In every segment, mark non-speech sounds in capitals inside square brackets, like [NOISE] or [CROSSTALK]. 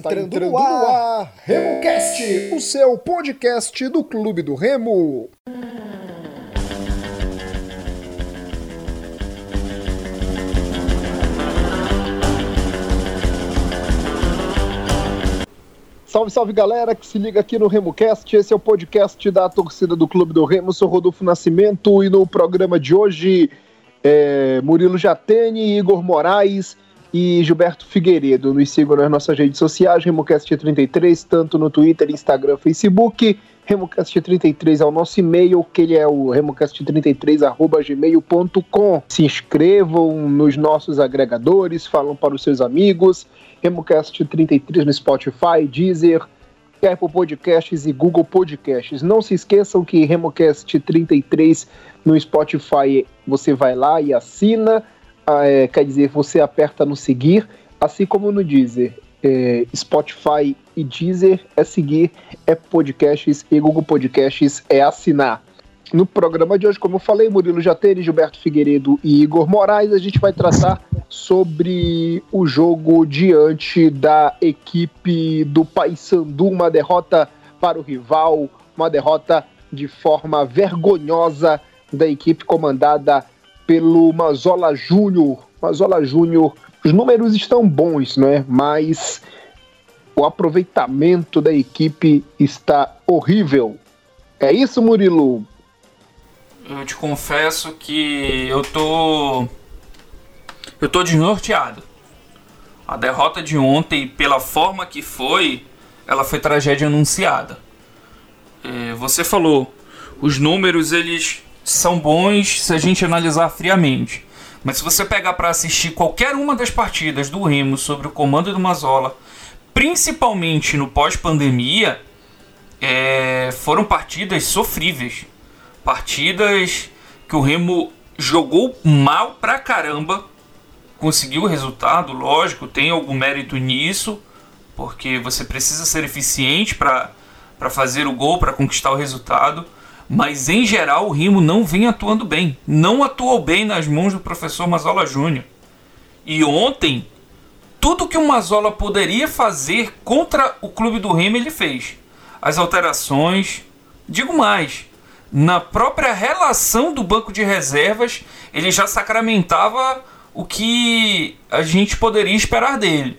Está, entrando, entrando no ar, no ar RemoCast, o seu podcast do Clube do Remo. Salve, salve galera que se liga aqui no RemoCast. Esse é o podcast da torcida do Clube do Remo. Sou Rodolfo Nascimento e no programa de hoje, é, Murilo Jatene, Igor Moraes e Gilberto Figueiredo. Nos sigam nas nossas redes sociais, RemoCast33, tanto no Twitter, Instagram, Facebook. RemoCast33 é o nosso e-mail, que ele é o remocast33.gmail.com. Se inscrevam nos nossos agregadores, falam para os seus amigos. RemoCast33 no Spotify, Deezer, Apple Podcasts e Google Podcasts. Não se esqueçam que RemoCast33 no Spotify você vai lá e assina é, quer dizer, você aperta no seguir, assim como no Deezer. É, Spotify e Deezer é seguir, é podcasts e Google Podcasts é assinar. No programa de hoje, como eu falei, Murilo Jatene, Gilberto Figueiredo e Igor Moraes, a gente vai tratar sobre o jogo diante da equipe do Paysandu, uma derrota para o rival, uma derrota de forma vergonhosa da equipe comandada pelo Mazola Júnior. Mazola Júnior, os números estão bons, né? Mas o aproveitamento da equipe está horrível. É isso, Murilo? Eu te confesso que eu tô. Eu tô desnorteado. A derrota de ontem, pela forma que foi, ela foi tragédia anunciada. É, você falou, os números eles são bons se a gente analisar friamente. Mas se você pegar para assistir qualquer uma das partidas do Remo sobre o comando do Mazola, principalmente no pós-pandemia, é, foram partidas sofríveis. Partidas que o Remo jogou mal pra caramba, conseguiu o resultado, lógico, tem algum mérito nisso, porque você precisa ser eficiente para fazer o gol, para conquistar o resultado mas em geral o Rimo não vem atuando bem. Não atuou bem nas mãos do professor Mazola Júnior. E ontem, tudo que o Mazola poderia fazer contra o clube do Remo ele fez. As alterações, digo mais, na própria relação do banco de reservas, ele já sacramentava o que a gente poderia esperar dele.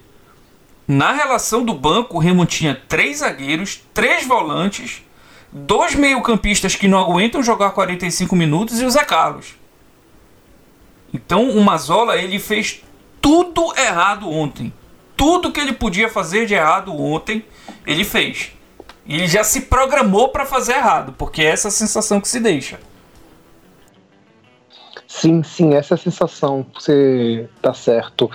Na relação do banco, o Remo tinha três zagueiros, três volantes dois meio-campistas que não aguentam jogar 45 minutos e o Zé Carlos. Então o Mazola ele fez tudo errado ontem. Tudo que ele podia fazer de errado ontem, ele fez. Ele já se programou para fazer errado, porque é essa a sensação que se deixa. Sim, sim, essa é a sensação. Você tá certo.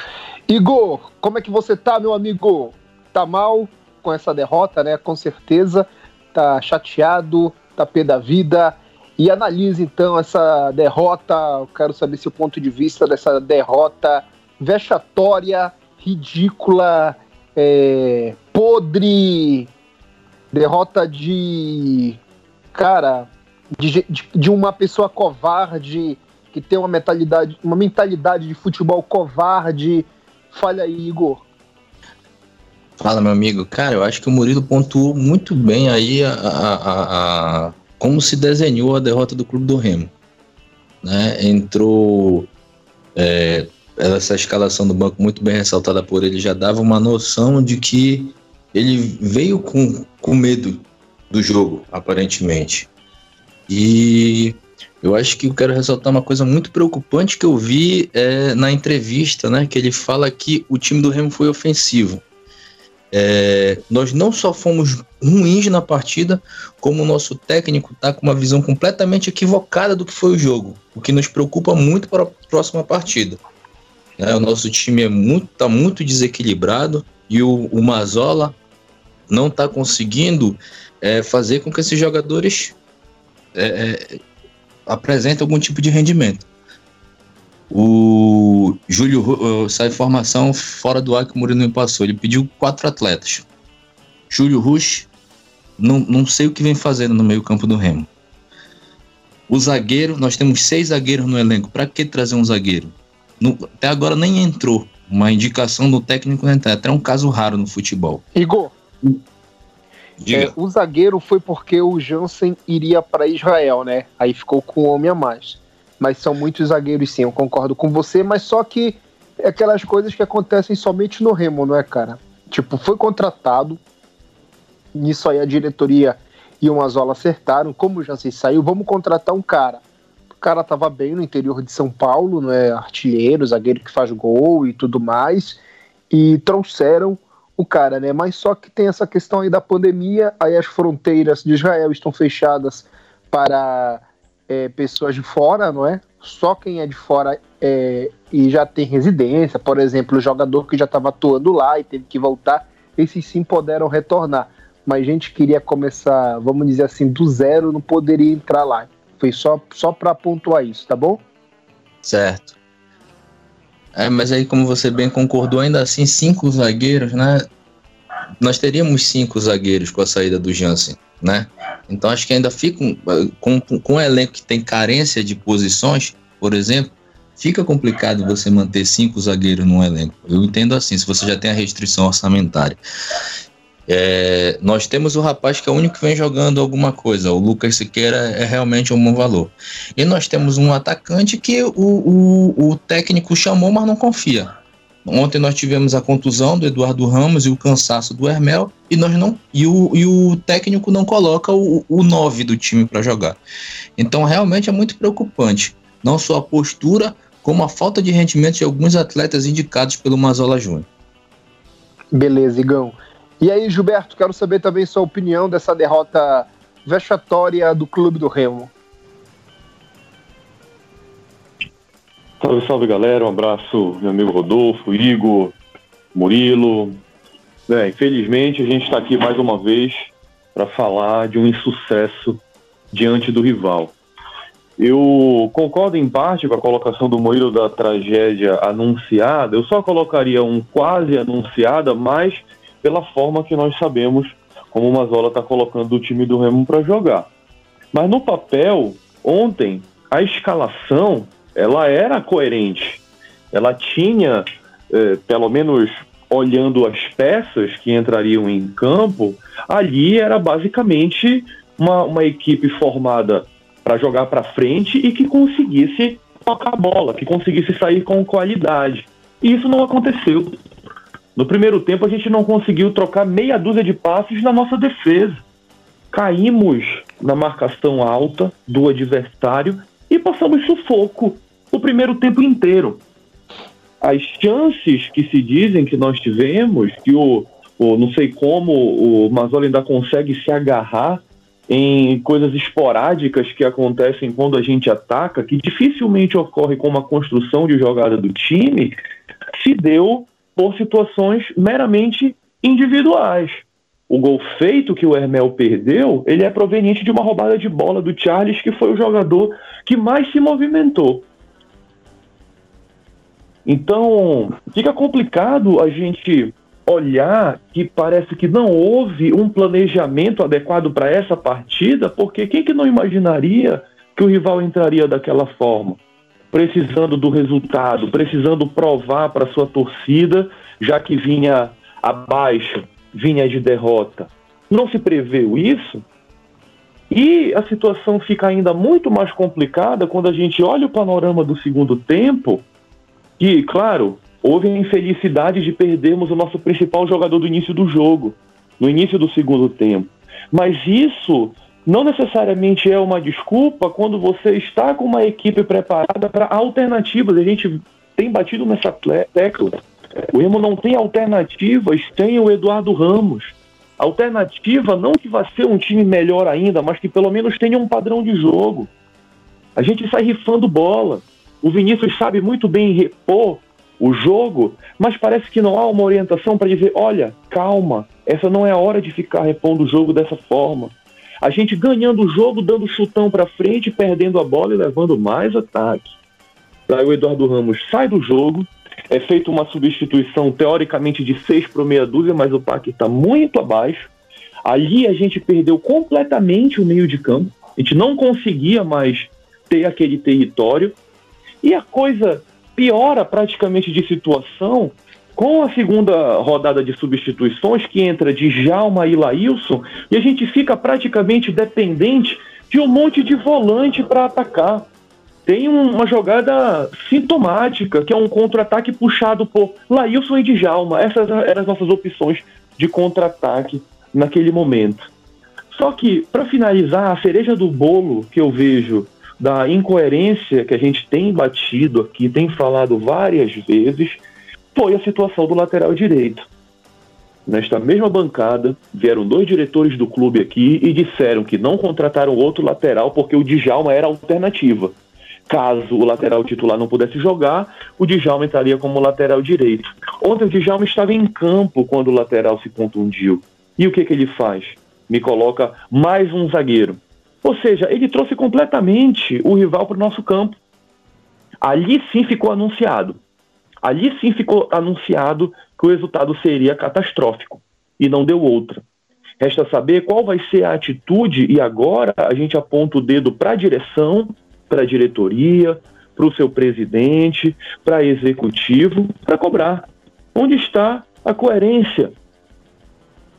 Igor, como é que você tá, meu amigo? Tá mal com essa derrota, né? Com certeza tá chateado, tá pé da vida. E analise então essa derrota. Eu quero saber seu ponto de vista dessa derrota vexatória, ridícula, é, podre, derrota de. Cara, de, de, de, uma pessoa covarde, que tem uma mentalidade, uma mentalidade de futebol covarde. Falha aí, Igor. Fala, meu amigo. Cara, eu acho que o Murilo pontuou muito bem aí a, a, a, como se desenhou a derrota do Clube do Remo. Né? Entrou é, essa escalação do banco muito bem ressaltada por ele já dava uma noção de que ele veio com, com medo do jogo, aparentemente. E eu acho que eu quero ressaltar uma coisa muito preocupante que eu vi é, na entrevista, né? Que ele fala que o time do Remo foi ofensivo. É, nós não só fomos ruins na partida, como o nosso técnico está com uma visão completamente equivocada do que foi o jogo, o que nos preocupa muito para a próxima partida. É, o nosso time é muito, tá muito desequilibrado e o, o Mazola não está conseguindo é, fazer com que esses jogadores é, é apresentem algum tipo de rendimento. O Júlio sai informação fora do ar que o Murilo me passou. Ele pediu quatro atletas. Júlio Rush, não, não sei o que vem fazendo no meio-campo do Remo. O zagueiro, nós temos seis zagueiros no elenco. Para que trazer um zagueiro? No, até agora nem entrou uma indicação do técnico né? até um caso raro no futebol. Igor, é, o zagueiro foi porque o Jansen iria para Israel, né? Aí ficou com um homem a mais. Mas são muitos zagueiros, sim, eu concordo com você, mas só que é aquelas coisas que acontecem somente no Remo, não é, cara? Tipo, foi contratado, nisso aí a diretoria e o Mazola acertaram, como o Jansen saiu, vamos contratar um cara. O cara tava bem no interior de São Paulo, não é? Artilheiro, zagueiro que faz gol e tudo mais, e trouxeram o cara, né? Mas só que tem essa questão aí da pandemia, aí as fronteiras de Israel estão fechadas para é, pessoas de fora, não é? Só quem é de fora é, e já tem residência, por exemplo, o jogador que já estava atuando lá e teve que voltar, esses sim puderam retornar. Mas gente queria começar, vamos dizer assim, do zero, não poderia entrar lá. Foi só, só para pontuar isso, tá bom? Certo. É, mas aí, como você bem concordou, ainda assim, cinco zagueiros, né? Nós teríamos cinco zagueiros com a saída do Jansen, né? Então acho que ainda fica com, com um elenco que tem carência de posições, por exemplo, fica complicado você manter cinco zagueiros no elenco. Eu entendo assim, se você já tem a restrição orçamentária. É, nós temos o rapaz que é o único que vem jogando alguma coisa. O Lucas Siqueira é realmente um bom valor. E nós temos um atacante que o, o, o técnico chamou, mas não confia. Ontem nós tivemos a contusão do Eduardo Ramos e o cansaço do Hermel e nós não e o, e o técnico não coloca o, o 9 do time para jogar. Então realmente é muito preocupante, não só a postura, como a falta de rendimento de alguns atletas indicados pelo Mazola Júnior. Beleza, Igão. E aí, Gilberto, quero saber também sua opinião dessa derrota vexatória do Clube do Remo. Salve, salve galera, um abraço meu amigo Rodolfo, Igor, Murilo. É, infelizmente a gente está aqui mais uma vez para falar de um insucesso diante do rival. Eu concordo em parte com a colocação do Murilo da tragédia anunciada, eu só colocaria um quase anunciada, mas pela forma que nós sabemos como o Mazola está colocando o time do Remo para jogar. Mas no papel, ontem, a escalação ela era coerente. Ela tinha, eh, pelo menos olhando as peças que entrariam em campo, ali era basicamente uma, uma equipe formada para jogar para frente e que conseguisse tocar a bola, que conseguisse sair com qualidade. E isso não aconteceu. No primeiro tempo, a gente não conseguiu trocar meia dúzia de passes na nossa defesa. Caímos na marcação alta do adversário e passamos sufoco o primeiro tempo inteiro. As chances que se dizem que nós tivemos, que o, o não sei como o Mazola ainda consegue se agarrar em coisas esporádicas que acontecem quando a gente ataca, que dificilmente ocorre com uma construção de jogada do time, se deu por situações meramente individuais. O gol feito que o Hermel perdeu, ele é proveniente de uma roubada de bola do Charles, que foi o jogador que mais se movimentou. Então, fica complicado a gente olhar que parece que não houve um planejamento adequado para essa partida, porque quem que não imaginaria que o rival entraria daquela forma? precisando do resultado, precisando provar para sua torcida, já que vinha abaixo, vinha de derrota. Não se preveu isso? E a situação fica ainda muito mais complicada quando a gente olha o panorama do segundo tempo, e, claro, houve a infelicidade de perdermos o nosso principal jogador do início do jogo, no início do segundo tempo. Mas isso não necessariamente é uma desculpa quando você está com uma equipe preparada para alternativas. A gente tem batido nessa tecla. O Remo não tem alternativas sem o Eduardo Ramos. Alternativa não que vá ser um time melhor ainda, mas que pelo menos tenha um padrão de jogo. A gente sai rifando bola. O Vinícius sabe muito bem repor o jogo, mas parece que não há uma orientação para dizer: olha, calma, essa não é a hora de ficar repondo o jogo dessa forma. A gente ganhando o jogo, dando chutão para frente, perdendo a bola e levando mais ataque. Daí o Eduardo Ramos sai do jogo, é feita uma substituição teoricamente de 6 para meia dúzia, mas o Pac está muito abaixo. Ali a gente perdeu completamente o meio de campo. A gente não conseguia mais ter aquele território. E a coisa piora praticamente de situação com a segunda rodada de substituições, que entra de Jalma e Laílson, e a gente fica praticamente dependente de um monte de volante para atacar. Tem uma jogada sintomática, que é um contra-ataque puxado por Laílson e Djalma. Essas eram as nossas opções de contra-ataque naquele momento. Só que, para finalizar, a cereja do bolo que eu vejo da incoerência que a gente tem batido aqui, tem falado várias vezes, foi a situação do lateral direito. Nesta mesma bancada, vieram dois diretores do clube aqui e disseram que não contrataram outro lateral porque o Djalma era alternativa. Caso o lateral titular não pudesse jogar, o Djalma entraria como lateral direito. Ontem o Djalma estava em campo quando o lateral se contundiu. E o que, que ele faz? Me coloca mais um zagueiro. Ou seja, ele trouxe completamente o rival para o nosso campo. Ali sim ficou anunciado Ali sim ficou anunciado que o resultado seria catastrófico e não deu outra. Resta saber qual vai ser a atitude, e agora a gente aponta o dedo para a direção, para a diretoria, para o seu presidente, para executivo, para cobrar. Onde está a coerência?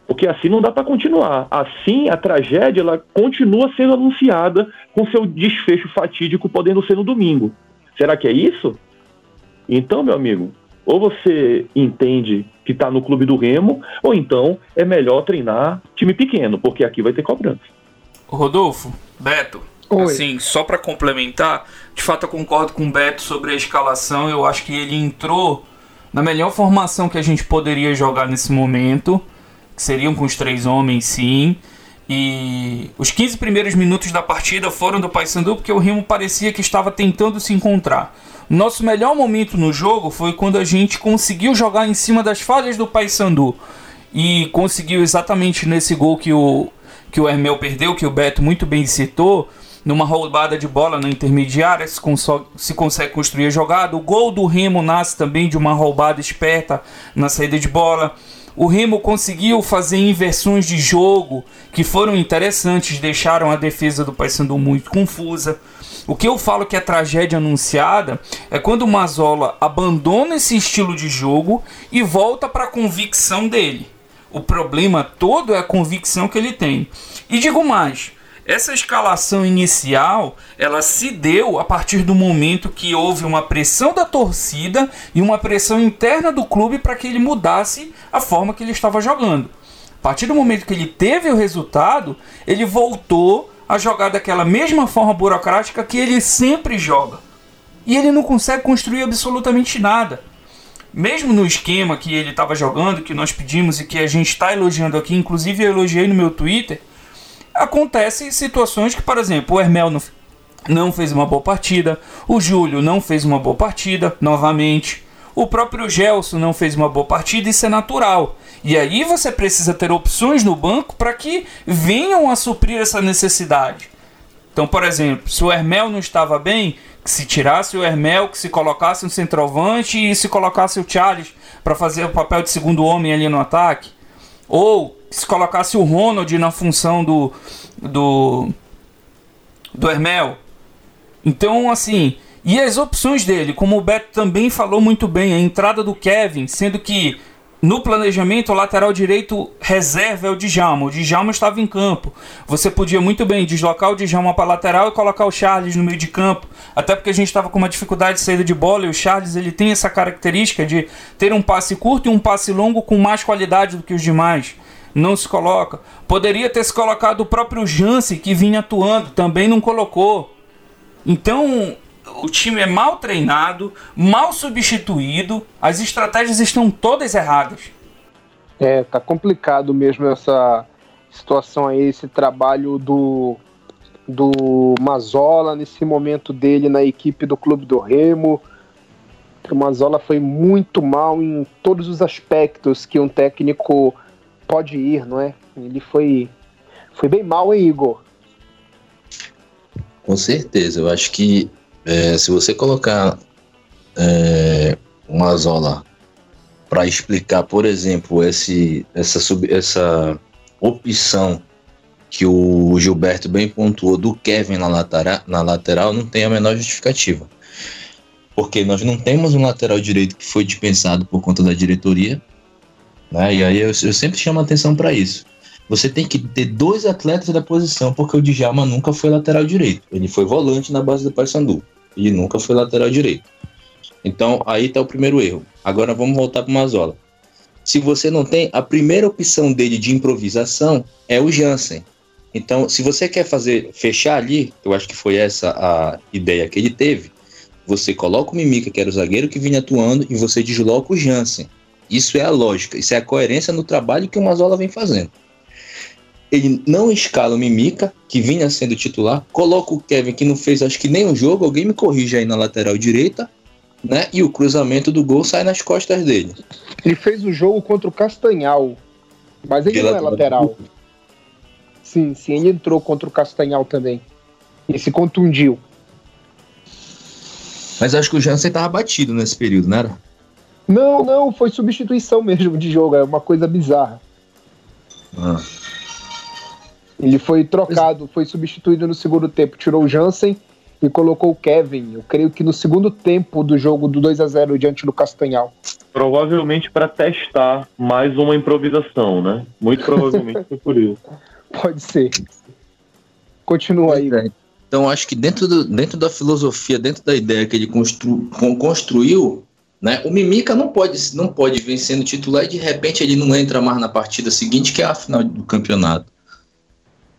Porque assim não dá para continuar. Assim, a tragédia ela continua sendo anunciada com seu desfecho fatídico podendo ser no domingo. Será que é isso? Então, meu amigo, ou você entende que está no clube do Remo, ou então é melhor treinar time pequeno, porque aqui vai ter cobrança. Rodolfo, Beto, Oi. assim, só para complementar, de fato eu concordo com o Beto sobre a escalação, eu acho que ele entrou na melhor formação que a gente poderia jogar nesse momento, que seriam com os três homens, sim. E os 15 primeiros minutos da partida foram do Paysandu porque o Remo parecia que estava tentando se encontrar. Nosso melhor momento no jogo foi quando a gente conseguiu jogar em cima das falhas do Paysandu e conseguiu exatamente nesse gol que o que o Hermel perdeu, que o Beto muito bem citou, numa roubada de bola na intermediária, se, se consegue construir a jogada. O gol do Remo nasce também de uma roubada esperta na saída de bola. O Remo conseguiu fazer inversões de jogo que foram interessantes, deixaram a defesa do Paysandu muito confusa. O que eu falo que é tragédia anunciada é quando o Mazola abandona esse estilo de jogo e volta para a convicção dele. O problema todo é a convicção que ele tem. E digo mais, essa escalação inicial, ela se deu a partir do momento que houve uma pressão da torcida e uma pressão interna do clube para que ele mudasse a forma que ele estava jogando. A partir do momento que ele teve o resultado, ele voltou a jogar daquela mesma forma burocrática que ele sempre joga. E ele não consegue construir absolutamente nada. Mesmo no esquema que ele estava jogando, que nós pedimos e que a gente está elogiando aqui, inclusive eu elogiei no meu Twitter, acontecem situações que, por exemplo, o Hermel não, não fez uma boa partida, o Júlio não fez uma boa partida, novamente, o próprio Gelson não fez uma boa partida, isso é natural. E aí você precisa ter opções no banco para que venham a suprir essa necessidade. Então, por exemplo, se o Hermel não estava bem, que se tirasse o Hermel, que se colocasse um centroavante e se colocasse o Charles para fazer o papel de segundo homem ali no ataque. Ou se colocasse o Ronald na função do do do Hermel. Então, assim, e as opções dele, como o Beto também falou muito bem, a entrada do Kevin, sendo que no planejamento, o lateral direito reserva é o Djalma. O Djalma estava em campo. Você podia muito bem deslocar o Djalma para lateral e colocar o Charles no meio de campo. Até porque a gente estava com uma dificuldade de saída de bola e o Charles ele tem essa característica de ter um passe curto e um passe longo com mais qualidade do que os demais não se coloca. Poderia ter se colocado o próprio Jansen, que vinha atuando, também não colocou. Então, o time é mal treinado, mal substituído, as estratégias estão todas erradas. É, tá complicado mesmo essa situação aí, esse trabalho do do Mazola nesse momento dele na equipe do Clube do Remo. O Mazola foi muito mal em todos os aspectos que um técnico pode ir, não é? Ele foi, foi bem mal, hein, Igor? Com certeza, eu acho que é, se você colocar é, uma zola para explicar, por exemplo, esse, essa, sub, essa opção que o Gilberto bem pontuou do Kevin na lateral, na lateral não tem a menor justificativa. porque nós não temos um lateral direito que foi dispensado por conta da diretoria, né? E aí eu, eu sempre chamo atenção para isso. Você tem que ter dois atletas da posição, porque o Djalma nunca foi lateral direito. Ele foi volante na base do Paysandu. E nunca foi lateral direito. Então, aí tá o primeiro erro. Agora vamos voltar para o Mazola. Se você não tem, a primeira opção dele de improvisação é o Jansen. Então, se você quer fazer fechar ali, eu acho que foi essa a ideia que ele teve, você coloca o Mimica, que era o zagueiro que vinha atuando, e você desloca o Jansen. Isso é a lógica, isso é a coerência no trabalho que o Mazola vem fazendo. Ele não escala o Mimica, que vinha sendo titular, coloca o Kevin, que não fez acho que nem um jogo, alguém me corrige aí na lateral direita, né? E o cruzamento do gol sai nas costas dele. Ele fez o jogo contra o Castanhal, mas ele não é lateral. Sim, sim, ele entrou contra o Castanhal também. E se contundiu. Mas acho que o Jansen tava batido nesse período, não era? Não, não, foi substituição [LAUGHS] mesmo de jogo, é uma coisa bizarra. Ah. Ele foi trocado, foi substituído no segundo tempo, tirou o Jansen e colocou o Kevin. Eu creio que no segundo tempo do jogo do 2 a 0 diante do Castanhal. Provavelmente para testar mais uma improvisação, né? Muito provavelmente foi por isso. [LAUGHS] Pode ser. Continua aí. É. Então acho que dentro, do, dentro da filosofia, dentro da ideia que ele constru, construiu, né, o Mimica não pode, não pode vencendo titular e de repente ele não entra mais na partida seguinte, que é a final do campeonato.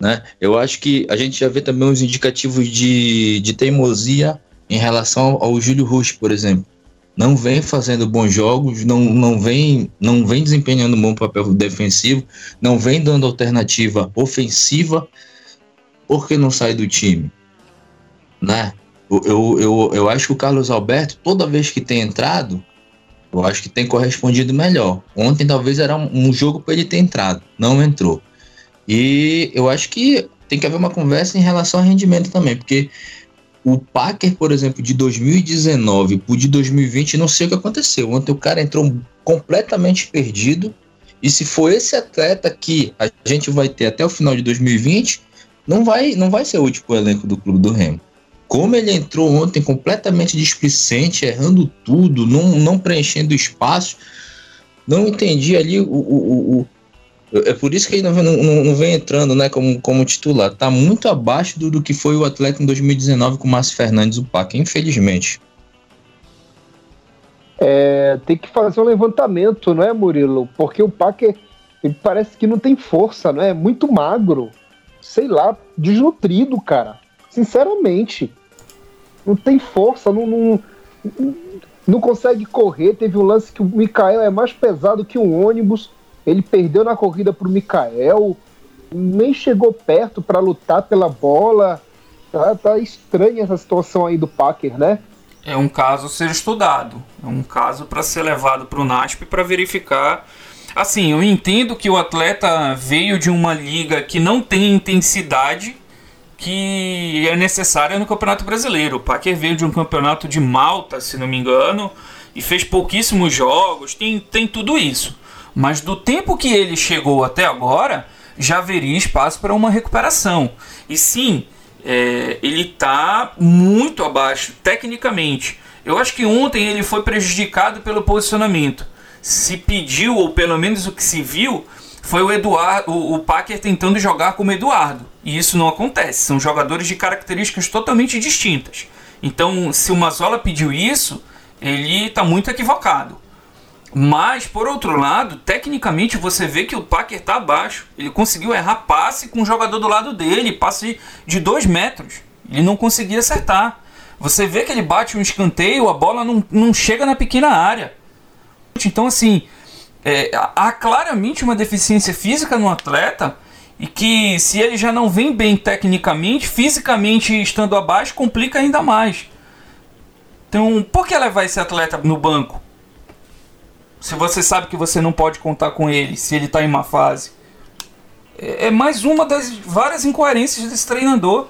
Né? Eu acho que a gente já vê também uns indicativos de, de teimosia em relação ao, Júlio Rush, por exemplo. Não vem fazendo bons jogos, não, não, vem, não vem desempenhando um bom papel defensivo, não vem dando alternativa ofensiva, porque não sai do time? Né? Eu, eu, eu, acho que o Carlos Alberto, toda vez que tem entrado, eu acho que tem correspondido melhor. Ontem talvez era um jogo para ele ter entrado, não entrou. E eu acho que tem que haver uma conversa em relação ao rendimento também, porque o Packer, por exemplo, de 2019 para de 2020, não sei o que aconteceu. Ontem o cara entrou completamente perdido. E se for esse atleta que a gente vai ter até o final de 2020, não vai, não vai ser útil para o elenco do Clube do Remo. Como ele entrou ontem completamente displicente, errando tudo, não, não preenchendo espaço, não entendi ali o, o, o, é por isso que ele não, não, não, vem entrando né, como, como titular. Está muito abaixo do, do que foi o atleta em 2019 com o Márcio Fernandes, o PAC, infelizmente. É, tem que fazer um levantamento, não é, Murilo? Porque o PAC ele parece que não tem força, não é? Muito magro. Sei lá, desnutrido, cara. Sinceramente. Não tem força, não, não, não consegue correr. Teve um lance que o Mikael é mais pesado que um ônibus ele perdeu na corrida pro Mikael, nem chegou perto para lutar pela bola. Tá, tá estranha essa situação aí do Packer, né? É um caso a ser estudado. É um caso para ser levado para o NASP para verificar. Assim, eu entendo que o atleta veio de uma liga que não tem intensidade que é necessária no Campeonato Brasileiro. O Packer veio de um campeonato de Malta, se não me engano, e fez pouquíssimos jogos. Tem, tem tudo isso. Mas do tempo que ele chegou até agora, já haveria espaço para uma recuperação. E sim, é, ele está muito abaixo tecnicamente. Eu acho que ontem ele foi prejudicado pelo posicionamento. Se pediu, ou pelo menos o que se viu, foi o Eduardo, o, Packer tentando jogar como Eduardo. E isso não acontece. São jogadores de características totalmente distintas. Então, se o Mazola pediu isso, ele está muito equivocado. Mas, por outro lado, tecnicamente você vê que o Packer está abaixo. Ele conseguiu errar passe com o jogador do lado dele, passe de 2 metros. Ele não conseguia acertar. Você vê que ele bate um escanteio, a bola não, não chega na pequena área. Então, assim, é, há claramente uma deficiência física no atleta e que, se ele já não vem bem tecnicamente, fisicamente estando abaixo, complica ainda mais. Então, por que levar esse atleta no banco? Se você sabe que você não pode contar com ele, se ele está em uma fase. É, é mais uma das várias incoerências desse treinador.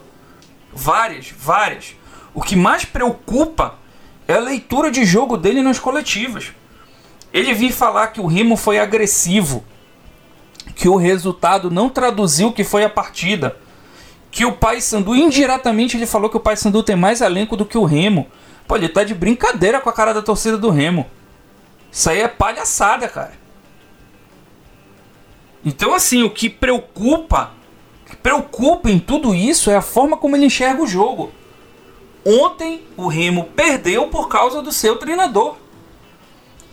Várias, várias. O que mais preocupa é a leitura de jogo dele nas coletivas. Ele vir falar que o Remo foi agressivo, que o resultado não traduziu o que foi a partida, que o Paysandu indiretamente ele falou que o Paysandu tem mais elenco do que o Remo. Pô, ele tá de brincadeira com a cara da torcida do Remo. Isso aí é palhaçada, cara. Então, assim, o que preocupa, o que preocupa em tudo isso é a forma como ele enxerga o jogo. Ontem o Remo perdeu por causa do seu treinador.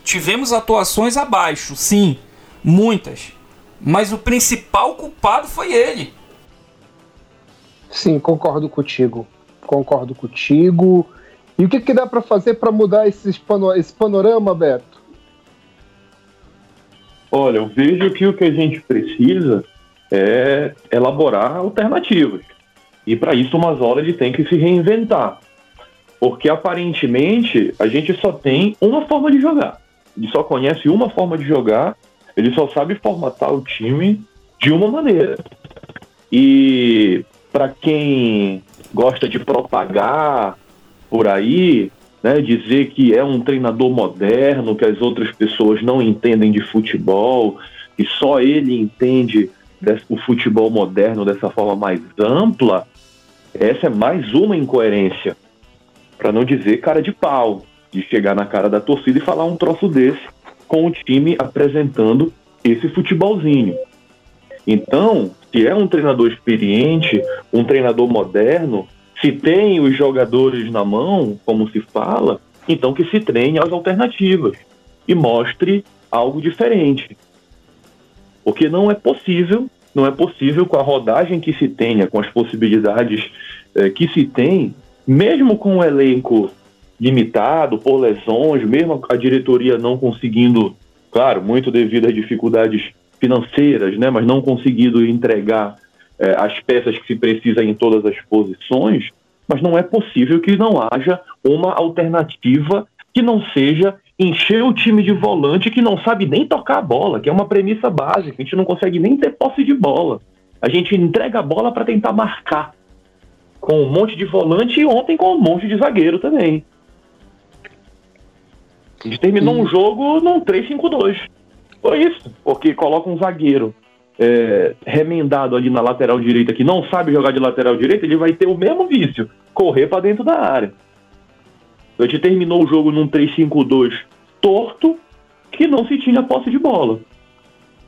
Tivemos atuações abaixo, sim, muitas. Mas o principal culpado foi ele. Sim, concordo contigo. Concordo contigo. E o que, que dá para fazer para mudar esse, esse panorama, Beto? Olha, eu vejo que o que a gente precisa é elaborar alternativas. E para isso, umas horas ele tem que se reinventar. Porque aparentemente a gente só tem uma forma de jogar. Ele só conhece uma forma de jogar, ele só sabe formatar o time de uma maneira. E para quem gosta de propagar por aí, né, dizer que é um treinador moderno, que as outras pessoas não entendem de futebol, que só ele entende o futebol moderno dessa forma mais ampla, essa é mais uma incoerência. Para não dizer cara de pau, de chegar na cara da torcida e falar um troço desse com o time apresentando esse futebolzinho. Então, se é um treinador experiente, um treinador moderno, se tem os jogadores na mão, como se fala, então que se treine as alternativas e mostre algo diferente. Porque não é possível, não é possível com a rodagem que se tenha, com as possibilidades eh, que se tem, mesmo com o elenco limitado por lesões, mesmo a diretoria não conseguindo, claro, muito devido às dificuldades financeiras, né, mas não conseguindo entregar é, as peças que se precisa em todas as posições, mas não é possível que não haja uma alternativa que não seja encher o time de volante que não sabe nem tocar a bola, que é uma premissa básica. A gente não consegue nem ter posse de bola. A gente entrega a bola para tentar marcar com um monte de volante e ontem com um monte de zagueiro também. A gente terminou um jogo num 3-5-2. Foi isso, porque coloca um zagueiro é, remendado ali na lateral direita que não sabe jogar de lateral direita, ele vai ter o mesmo vício, correr para dentro da área. A gente terminou o jogo num 3-5-2 torto que não se tinha posse de bola.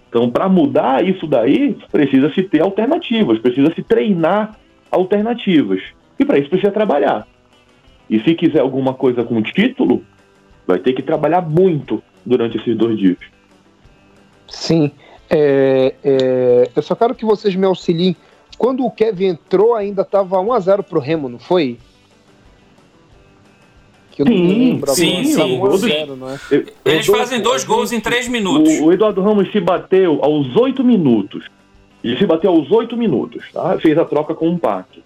Então, para mudar isso daí, precisa se ter alternativas, precisa se treinar alternativas. E para isso precisa trabalhar. E se quiser alguma coisa com título, vai ter que trabalhar muito durante esses dois dias. Sim. É, é, eu só quero que vocês me auxiliem. Quando o Kevin entrou, ainda estava 1x0 pro Remo, não foi? Que eu sim, não lembro. Sim, sim. 1x0, não é? Eles fazem dois gols em 3 minutos. O, o, Eduardo Ramos se bateu aos 8 minutos. Ele se bateu aos 8 minutos, tá? Fez a troca com o Pac.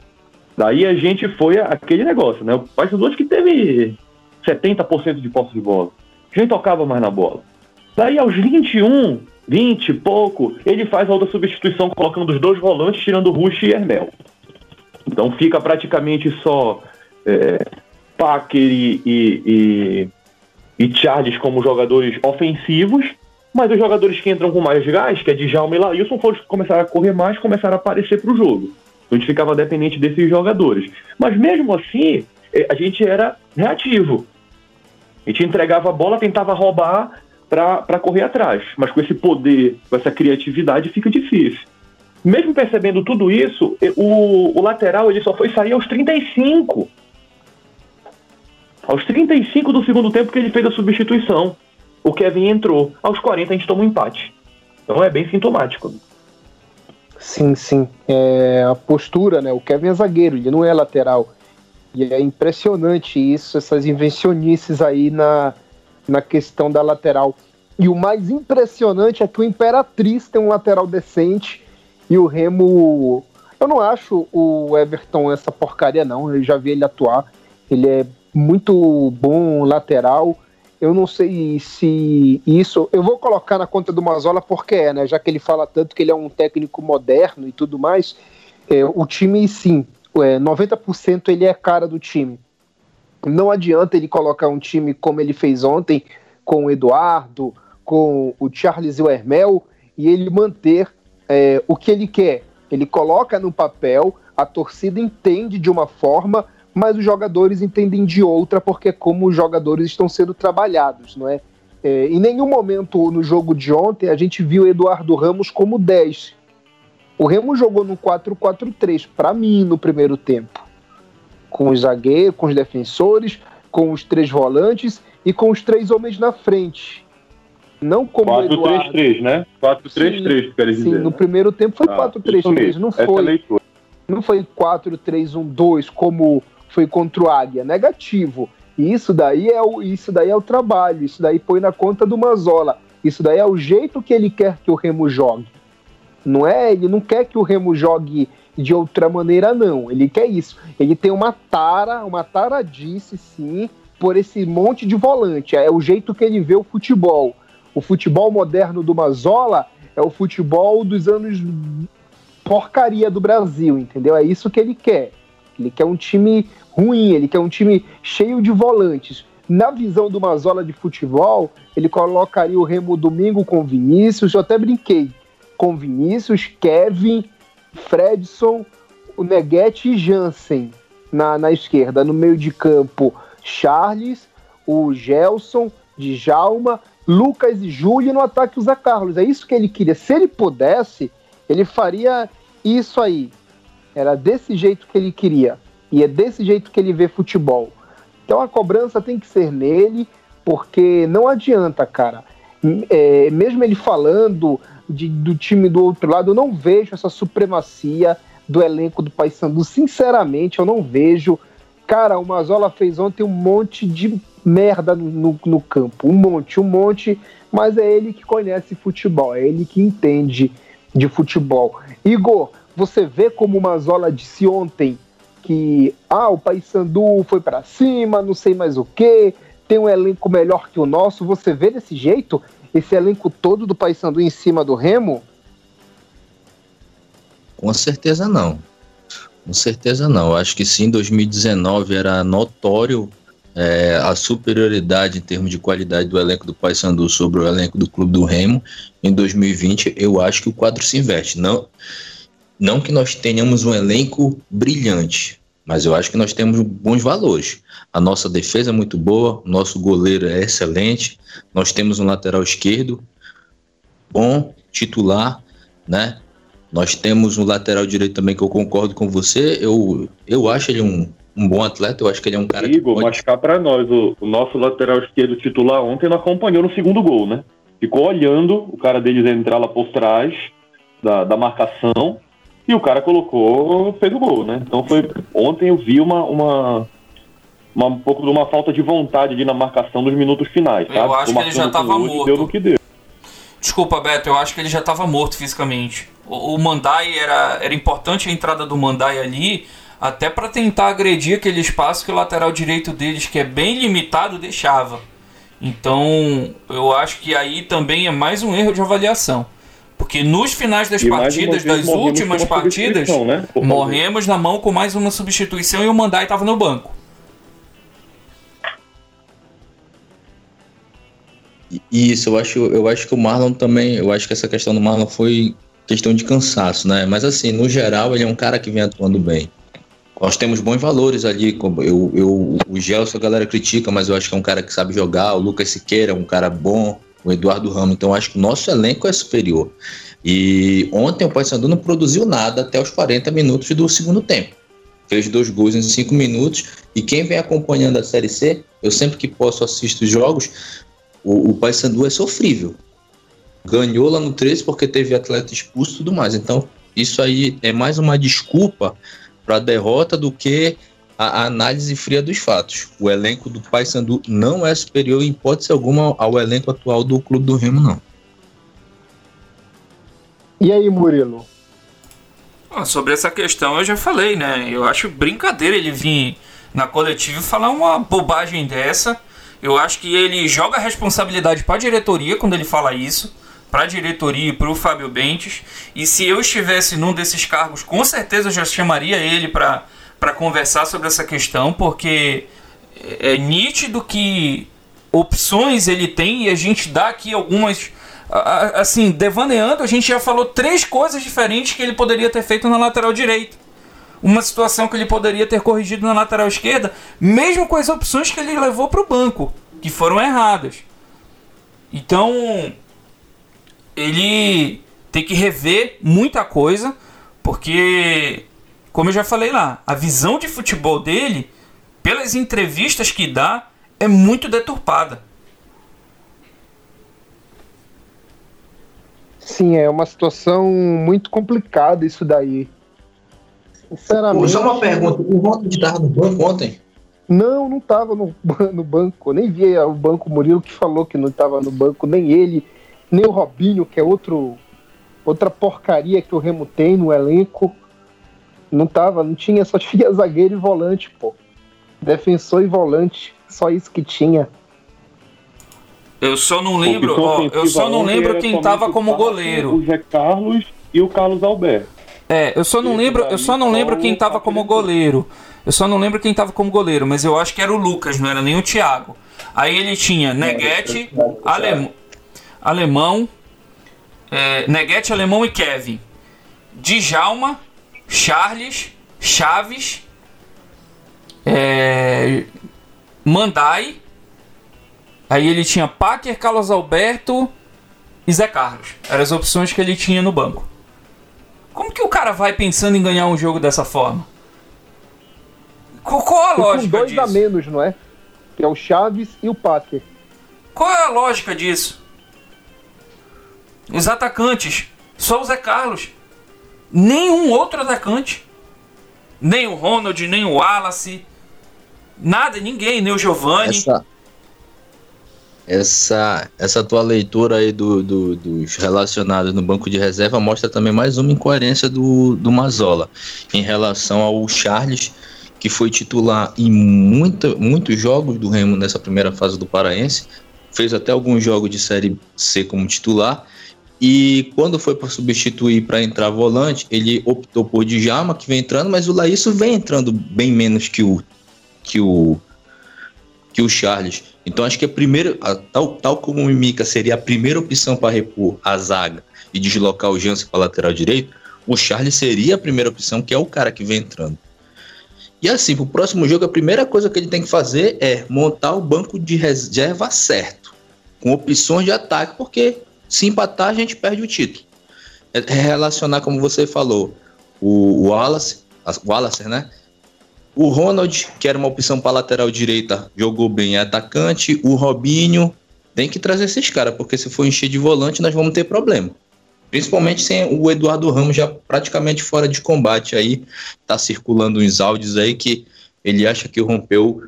Daí a gente foi aquele negócio, né? O Paysandu que teve 70% de posse de bola. A gente tocava mais na bola. Daí aos 21, 20 e pouco, ele faz a outra substituição colocando os dois volantes, tirando Rush e Hermel. Então fica praticamente só é, Packer e, e, e, e, Charles como jogadores ofensivos, mas os jogadores que entram com mais gás, que é Djalma e Lailson, foram começar a correr mais, começaram a aparecer para o jogo. Então a gente ficava dependente desses jogadores. Mas mesmo assim, é, a gente era reativo. A gente entregava a bola, tentava roubar para correr atrás. Mas com esse poder, com essa criatividade, fica difícil. Mesmo percebendo tudo isso, o, o lateral ele só foi sair aos 35. Aos 35 do segundo tempo que ele fez a substituição. O Kevin entrou. Aos 40 a gente toma um empate. Então é bem sintomático. Sim, sim. É a postura, né? O Kevin é zagueiro, ele não é lateral. E é impressionante isso, essas invencionices aí na, na questão da lateral. E o mais impressionante é que o Imperatriz tem um lateral decente e o Remo. Eu não acho o Everton essa porcaria, não. Eu já vi ele atuar. Ele é muito bom lateral. Eu não sei se isso. Eu vou colocar na conta do Mazola porque é, né? Já que ele fala tanto que ele é um técnico moderno e tudo mais. É, o time, sim, é, 90% ele é cara do time. Não adianta ele colocar um time como ele fez ontem, com o Eduardo, com o Charles e o Hermel, e ele manter é, o que ele quer. Ele coloca no papel, a torcida entende de uma forma, mas os jogadores entendem de outra, porque é como os jogadores estão sendo trabalhados, não é? é em nenhum momento no jogo de ontem a gente viu Eduardo Ramos como 10. O Remo jogou no 4-4-3, para mim, no primeiro tempo. Com os zagueiros, com os defensores, com os três volantes e com os três homens na frente. Não como 4-3-3, né? 4-3-3, quer dizer. Sim, no primeiro tempo foi ah, 4-3-3, não foi. Não foi 4-3-1-2 como foi contra o Águia, negativo. E isso daí é o, isso daí é o trabalho, isso daí põe na conta do Mazola. Isso daí é o jeito que ele quer que o Remo jogue. Não é, ele não quer que o Remo jogue de outra maneira não. Ele quer isso. Ele tem uma tara, uma taradice sim, por esse monte de volante. É o jeito que ele vê o futebol. O futebol moderno do Mazola é o futebol dos anos porcaria do Brasil, entendeu? É isso que ele quer. Ele quer um time ruim, ele quer um time cheio de volantes. Na visão do Mazola de futebol, ele colocaria o Remo domingo com Vinícius, eu até brinquei, com Vinícius, Kevin, Fredson, o Neguete e Jansen na, na esquerda. No meio de campo, Charles, o Gelson, Djalma, Lucas e Júlio no ataque o Zé Carlos. É isso que ele queria. Se ele pudesse, ele faria isso aí. Era desse jeito que ele queria. E é desse jeito que ele vê futebol. Então a cobrança tem que ser nele, porque não adianta, cara. É, mesmo ele falando de, do time do outro lado, eu não vejo essa supremacia do elenco do Paysandu. Sinceramente, eu não vejo. Cara, o Mazola fez ontem um monte de merda no, no, no, campo. Um monte, um monte. Mas é ele que conhece futebol, é ele que entende de futebol. Igor, você vê como o Mazola disse ontem que ah, o Paysandu foi para cima, não sei mais o que, tem um elenco melhor que o nosso. Você vê desse jeito? Esse elenco todo do Paysandu em cima do Remo? Com certeza não. Com certeza não. Acho que sim, 2019 era notório é, a superioridade em termos de qualidade do elenco do Paysandu sobre o elenco do Clube do Remo. Em 2020, eu acho que o quadro se inverte. Não, não que nós tenhamos um elenco brilhante, mas eu acho que nós temos bons valores. A nossa defesa é muito boa, nosso goleiro é excelente, nós temos um lateral esquerdo bom, titular, né? Nós temos um lateral direito também que eu concordo com você. Eu, eu acho ele um, um bom atleta, eu acho que ele é um cara Igor, pode... mas cá para nós, o, o, nosso lateral esquerdo titular ontem não acompanhou no segundo gol, né? Ficou olhando o cara deles entrar lá por trás da, da marcação e o cara colocou, fez o gol, né? Então foi. Ontem eu vi uma, uma, uma um pouco de uma falta de vontade de na marcação dos minutos finais. Eu sabe? acho que ele já estava morto. Deu no que deu. Desculpa, Beto, eu acho que ele já estava morto fisicamente. O, o Mandai era, era importante a entrada do Mandai ali, até para tentar agredir aquele espaço que o lateral direito deles, que é bem limitado, deixava. Então, eu acho que aí também é mais um erro de avaliação. Porque nos finais das e partidas, das últimas partidas, né? morremos na mão com mais uma substituição e o Mandai estava no banco. Isso, eu acho, eu acho que o Marlon também, eu acho que essa questão do Marlon foi questão de cansaço, né? Mas assim, no geral, ele é um cara que vem atuando bem. Nós temos bons valores ali. Eu, eu, o Gelson a galera critica, mas eu acho que é um cara que sabe jogar. O Lucas Siqueira é um cara bom o Eduardo Ramos. Então, acho que o nosso elenco é superior. E ontem o Paysandu não produziu nada até os 40 minutos do segundo tempo. Fez dois gols em cinco minutos. E quem vem acompanhando a Série C, eu sempre que posso assisto os jogos, o, o Paysandu é sofrível. Ganhou lá no 13 porque teve atleta expulso e tudo mais. Então, isso aí é mais uma desculpa para a derrota do que a análise fria dos fatos. O elenco do Paysandu não é superior em hipótese alguma ao elenco atual do Clube do Remo, não. E aí, Murilo? Ah, sobre essa questão eu já falei, né? Eu acho brincadeira ele vir na coletiva e falar uma bobagem dessa. Eu acho que ele joga a responsabilidade para a diretoria quando ele fala isso, para a diretoria e para o Fábio Bentes. E se eu estivesse num desses cargos, com certeza eu já chamaria ele para para conversar sobre essa questão, porque é nítido que opções ele tem e a gente dá aqui algumas. Assim, devaneando, a gente já falou três coisas diferentes que ele poderia ter feito na lateral direita. uma situação que ele poderia ter corrigido na lateral esquerda, mesmo com as opções que ele levou para o banco, que foram erradas. Então, ele tem que rever muita coisa, porque, como eu já falei lá, a visão de futebol dele, pelas entrevistas que dá, é muito deturpada. Sim, é uma situação muito complicada isso daí. Sinceramente. Só uma pergunta: o Ronald estava no banco ontem? Não, não estava no, [LAUGHS] no banco. Eu nem vi o banco Murilo que falou que não estava no banco, nem ele, nem o Robinho, que é outro outra porcaria que o Remo tem no elenco. Não tava, não tinha, só tinha [LAUGHS] zagueiro e volante, pô. Defensor e volante, só isso que tinha. Eu só não lembro, ó, eu só não lembro quem tava como goleiro. O Zé Carlos e o Carlos Alberto. É, eu só não lembro, eu só não lembro quem tava como goleiro. Eu só não lembro quem tava como goleiro, mas eu acho que era o Lucas, não era nem o Thiago. Aí ele tinha Neguete, Alem... Alemão, é, Neguete, Alemão e Kevin. Djalma, Charles, Chaves, é, Mandai. Aí ele tinha Packer, Carlos Alberto e Zé Carlos. Eram as opções que ele tinha no banco. Como que o cara vai pensando em ganhar um jogo dessa forma? Qual, a lógica com dois disso? a menos, não é? Que é o Chaves e o Packer. Qual é a lógica disso? Os atacantes, só o Zé Carlos. Nenhum outro atacante. Nem o Ronald, nem o Wallace. Nada, ninguém, nem o Giovanni. Essa, essa, essa tua leitura aí do, do, dos relacionados no banco de reserva mostra também mais uma incoerência do, do Mazola em relação ao Charles, que foi titular em muita, muitos jogos do Remo nessa primeira fase do Paraense, fez até alguns jogos de Série C como titular, e quando foi para substituir para entrar volante, ele optou por Djalma, que vem entrando, mas o Laísso vem entrando bem menos que o, que o, que o Charles. Então acho que a primeira, a, tal, tal como o Mimica seria a primeira opção para repor a zaga e deslocar o Jansen para lateral direito, o Charles seria a primeira opção, que é o cara que vem entrando. E assim, para o próximo jogo, a primeira coisa que ele tem que fazer é montar o banco de reserva certo, com opções de ataque, porque se empatar, a gente perde o título. É, é relacionar, como você falou, o Wallace, o Wallace, né? O Ronald, que era uma opção para lateral direita, jogou bem, é atacante. O Robinho, tem que trazer esses caras, porque se for encher de volante, nós vamos ter problema. Principalmente sem o Eduardo Ramos já praticamente fora de combate aí. Tá circulando uns áudios aí que ele acha que rompeu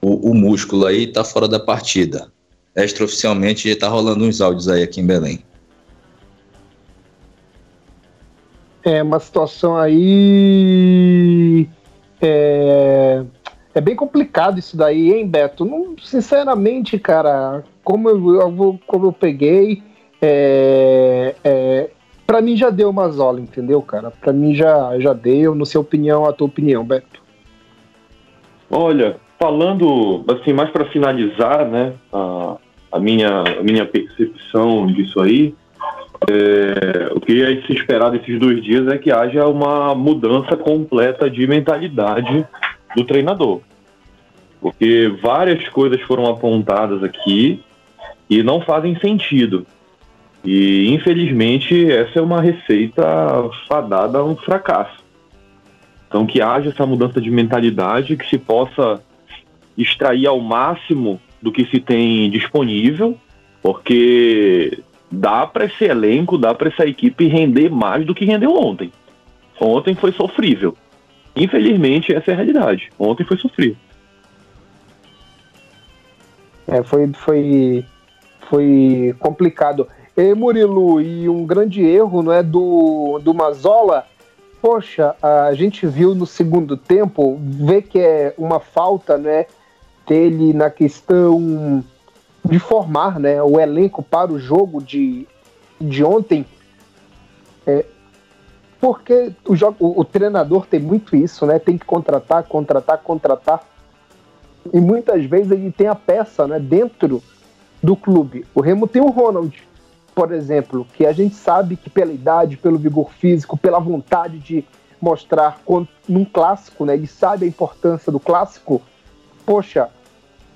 o, o músculo aí e tá fora da partida. Extraoficialmente já tá rolando uns áudios aí aqui em Belém. É uma situação aí é, é bem complicado isso daí, hein, Beto? Não, sinceramente, cara, como eu, eu como eu peguei, é, é, para mim já deu uma zola, entendeu, cara? Para mim já, já deu, não sei a opinião, a tua opinião, Beto. Olha, falando assim, mais para finalizar, né, a, a, minha, a minha percepção disso aí, é, o que é se esperar desses dois dias é que haja uma mudança completa de mentalidade do treinador. Porque várias coisas foram apontadas aqui e não fazem sentido. E infelizmente essa é uma receita fadada a um fracasso. Então que haja essa mudança de mentalidade, que se possa extrair ao máximo do que se tem disponível, porque dá para esse elenco, dá para essa equipe render mais do que rendeu ontem. Ontem foi sofrível. Infelizmente, essa é a realidade. Ontem foi sofrível. É, foi, foi, foi complicado. E Murilo, e um grande erro não é do, do Mazola. Poxa, a gente viu no segundo tempo, vê que é uma falta né, dele na questão de formar né, o elenco para o jogo de, de ontem. É, porque o, jogo, o, o, treinador tem muito isso, né? Tem que contratar, contratar, contratar. E muitas vezes ele tem a peça né, dentro do clube. O Remo tem o Ronald, por exemplo, que a gente sabe que pela idade, pelo vigor físico, pela vontade de mostrar num clássico, né? Ele sabe a importância do clássico. Poxa,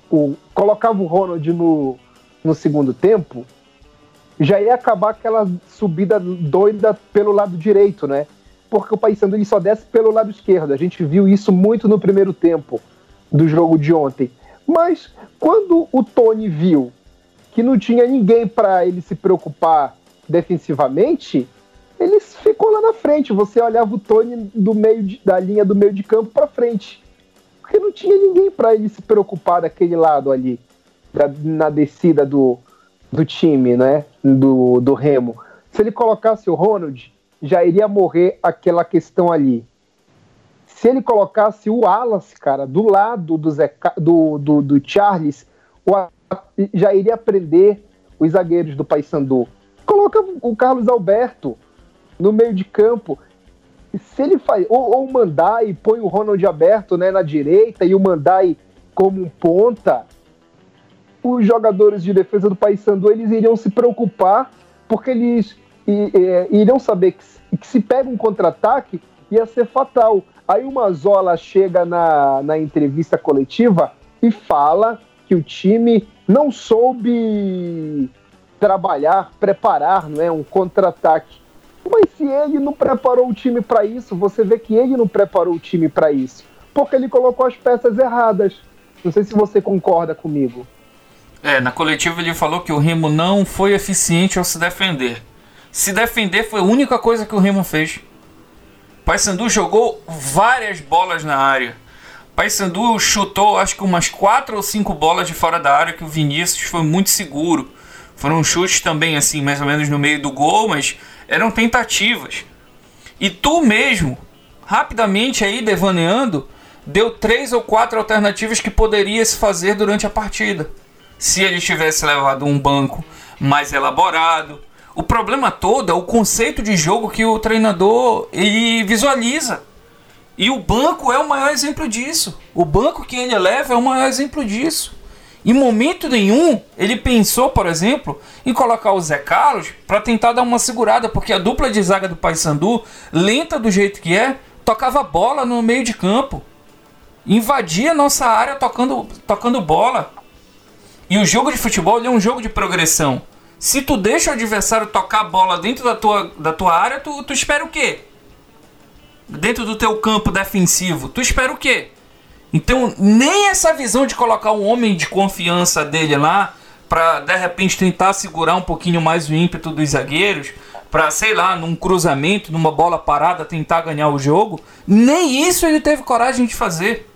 o, colocava o Ronald no, no segundo tempo, já ia acabar aquela subida doida pelo lado direito, né? Porque o Paysandu ele só desce pelo lado esquerdo. A gente viu isso muito no primeiro tempo do jogo de ontem. Mas quando o Tony viu que não tinha ninguém para ele se preocupar defensivamente, ele ficou lá na frente. Você olhava o Tony do meio de, da linha do meio de campo para frente, porque não tinha ninguém para ele se preocupar daquele lado ali, da, na descida do, do time, né? Do, do Remo. Se ele colocasse o Ronald, já iria morrer aquela questão ali. Se ele colocasse o Wallace, cara, do lado do, Zé, do, do, do Charles, o, já iria prender os zagueiros do Paysandu. Coloca o Carlos Alberto no meio de campo. Se ele faz. Ou, ou o Mandai põe o Ronald aberto né, na direita e o Mandai como um ponta os jogadores de defesa do Paysandu eles iriam se preocupar porque eles e, e, iriam saber que, que se pega um contra-ataque ia ser fatal. Aí o Mazola chega na, na entrevista coletiva e fala que o time não soube trabalhar, preparar não é, um contra-ataque. Mas se ele não preparou o time para isso, você vê que ele não preparou o time para isso, porque ele colocou as peças erradas. Não sei se você concorda comigo. É, na coletiva ele falou que o Remo não foi eficiente ao se defender. Se defender foi a única coisa que o Remo fez. Paysandu jogou várias bolas na área. Paysandu chutou acho que umas quatro ou cinco bolas de fora da área que o Vinícius foi muito seguro. Foram chutes também assim, mais ou menos no meio do gol, mas eram tentativas. E tu mesmo, rapidamente aí devaneando, deu três ou quatro alternativas que poderia se fazer durante a partida se ele tivesse levado um banco mais elaborado. O problema todo é o conceito de jogo que o treinador ele visualiza. E o banco é o maior exemplo disso. O banco que ele leva é o maior exemplo disso. Em momento nenhum ele pensou, por exemplo, em colocar o Zé Carlos para tentar dar uma segurada, porque a dupla de zaga do Paysandu, lenta do jeito que é, tocava bola no meio de campo. Invadia nossa área tocando, tocando bola. E o jogo de futebol é um jogo de progressão. Se tu deixa o adversário tocar a bola dentro da tua, da tua área, tu, tu espera o quê? Dentro do teu campo defensivo, tu espera o quê? Então, nem essa visão de colocar um homem de confiança dele lá, para de repente tentar segurar um pouquinho mais o ímpeto dos zagueiros, para sei lá, num cruzamento, numa bola parada, tentar ganhar o jogo, nem isso ele teve coragem de fazer.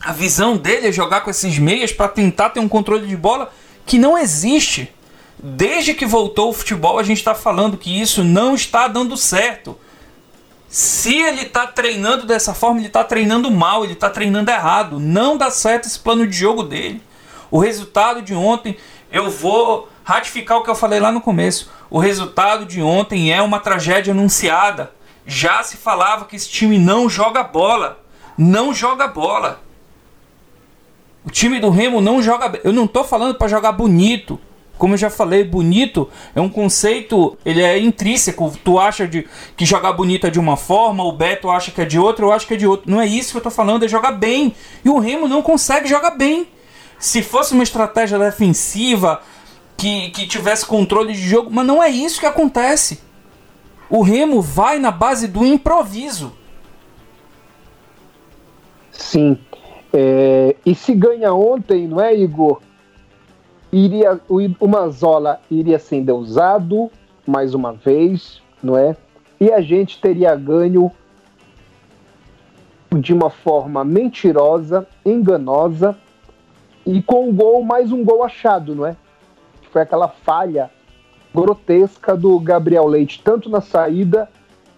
A visão dele é jogar com esses meias para tentar ter um controle de bola que não existe. Desde que voltou o futebol, a gente está falando que isso não está dando certo. Se ele está treinando dessa forma, ele está treinando mal, ele está treinando errado. Não dá certo esse plano de jogo dele. O resultado de ontem, eu vou ratificar o que eu falei lá no começo. O resultado de ontem é uma tragédia anunciada. Já se falava que esse time não joga bola. Não joga bola. O time do Remo não joga. Eu não tô falando para jogar bonito. Como eu já falei, bonito é um conceito, ele é intrínseco. Tu acha de, que jogar bonito é de uma forma, o Beto acha que é de outra, eu acho que é de outra. Não é isso que eu tô falando, é jogar bem. E o Remo não consegue jogar bem. Se fosse uma estratégia defensiva que, que tivesse controle de jogo, mas não é isso que acontece. O Remo vai na base do improviso. Sim, é, e se ganha ontem, não é, Igor? Iria, o, Manzola iria ser endeusado mais uma vez, não é? E a gente teria ganho de uma forma mentirosa, enganosa e com um gol, mais um gol achado, não é? Foi aquela falha grotesca do Gabriel Leite, tanto na saída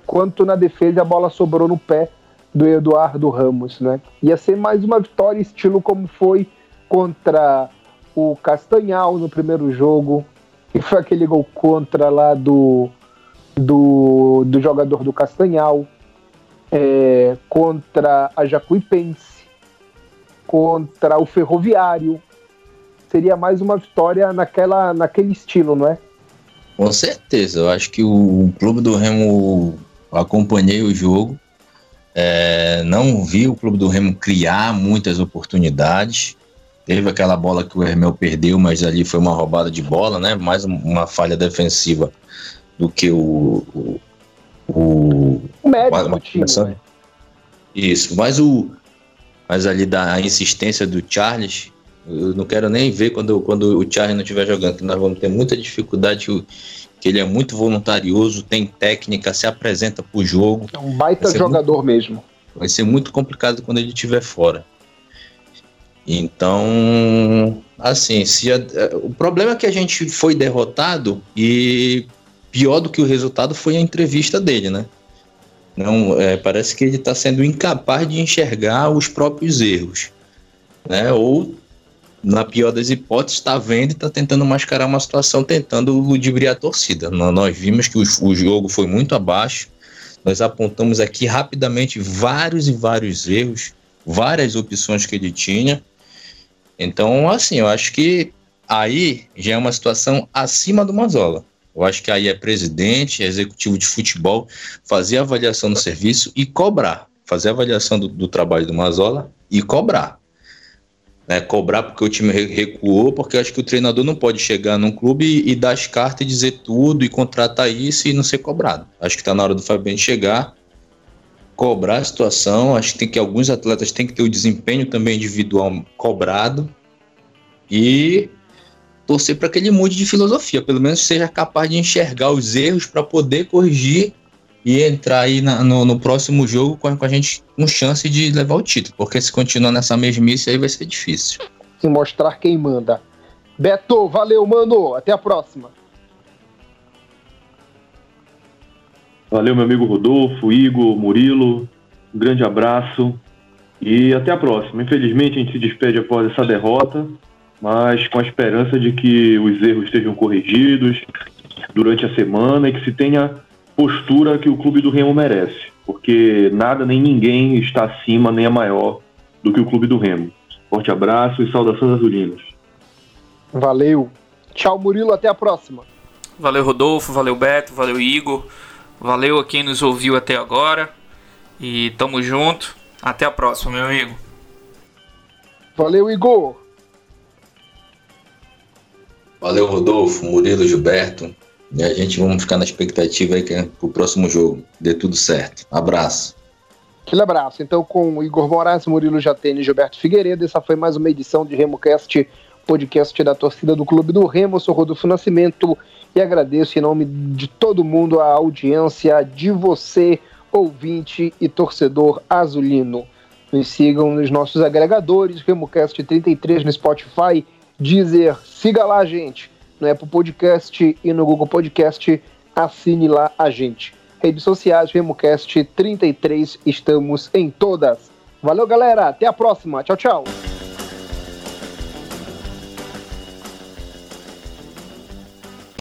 quanto na defesa, a bola sobrou no pé do Eduardo Ramos, né? Ia ser mais uma vitória estilo como foi contra o Castanhal no primeiro jogo, que foi aquele gol contra lá do, do, do jogador do Castanhal, é, contra a Jacuipense, contra o Ferroviário. Seria mais uma vitória naquela, naquele estilo, não é? Com certeza, eu acho que o clube do Remo acompanhei o jogo, é, não vi o Clube do Remo criar muitas oportunidades. Teve aquela bola que o Hermel perdeu, mas ali foi uma roubada de bola, né? Mais uma falha defensiva do que o. O, o, o médio do time. Né? Isso, mas o. Mas ali da insistência do Charles, eu não quero nem ver quando, quando o Charles não estiver jogando, que nós vamos ter muita dificuldade. Que ele é muito voluntarioso, tem técnica, se apresenta para o jogo. É um baita jogador muito, mesmo. Vai ser muito complicado quando ele estiver fora. Então, assim, se a, o problema é que a gente foi derrotado e pior do que o resultado foi a entrevista dele, né? Não, é, parece que ele está sendo incapaz de enxergar os próprios erros, né? Ou na pior das hipóteses, está vendo e está tentando mascarar uma situação, tentando ludibriar a torcida. Nós vimos que o, o jogo foi muito abaixo. Nós apontamos aqui rapidamente vários e vários erros, várias opções que ele tinha. Então, assim, eu acho que aí já é uma situação acima do Mazola. Eu acho que aí é presidente, é executivo de futebol, fazer avaliação do serviço e cobrar. Fazer avaliação do, do trabalho do Mazola e cobrar. Né, cobrar porque o time recuou, porque eu acho que o treinador não pode chegar num clube e, e dar as cartas e dizer tudo e contratar isso e não ser cobrado. Acho que está na hora do Fabiano chegar, cobrar a situação. Acho que tem que alguns atletas têm que ter o desempenho também individual cobrado e torcer para que ele mude de filosofia, pelo menos seja capaz de enxergar os erros para poder corrigir e entrar aí na, no, no, próximo jogo com a, com a, gente com chance de levar o título, porque se continuar nessa mesmice aí vai ser difícil. Se mostrar quem manda. Beto, valeu, mano. Até a próxima. Valeu, meu amigo Rodolfo, Igor, Murilo. Um grande abraço e até a próxima. Infelizmente, a gente se despede após essa derrota, mas com a esperança de que os erros estejam corrigidos durante a semana e que se tenha postura que o clube do Remo merece, porque nada nem ninguém está acima nem é maior do que o clube do Remo. Forte abraço e saudações azulinas. Valeu. Tchau, Murilo. Até a próxima. Valeu, Rodolfo. Valeu, Beto. Valeu, Igor. Valeu a quem nos ouviu até agora. E tamo junto. Até a próxima, meu amigo. Valeu, Igor. Valeu, Rodolfo, Murilo, Gilberto. E a gente vamos ficar na expectativa aí que é pro próximo jogo dê tudo certo. Abraço. Aquele abraço. Então, com Igor Moraes, Murilo Jatene e Gilberto Figueiredo, essa foi mais uma edição de RemoCast, podcast da torcida do Clube do Remo. Sou Rodolfo Nascimento e agradeço em nome de todo mundo a audiência de você, ouvinte e torcedor azulino. Nos sigam nos nossos agregadores, RemoCast 33 no Spotify, Deezer, siga lá, gente, no Apple Podcast e no Google Podcast, assine lá a gente. Redes sociais, RemoCast 33, estamos em todas. Valeu, galera, até a próxima, tchau, tchau.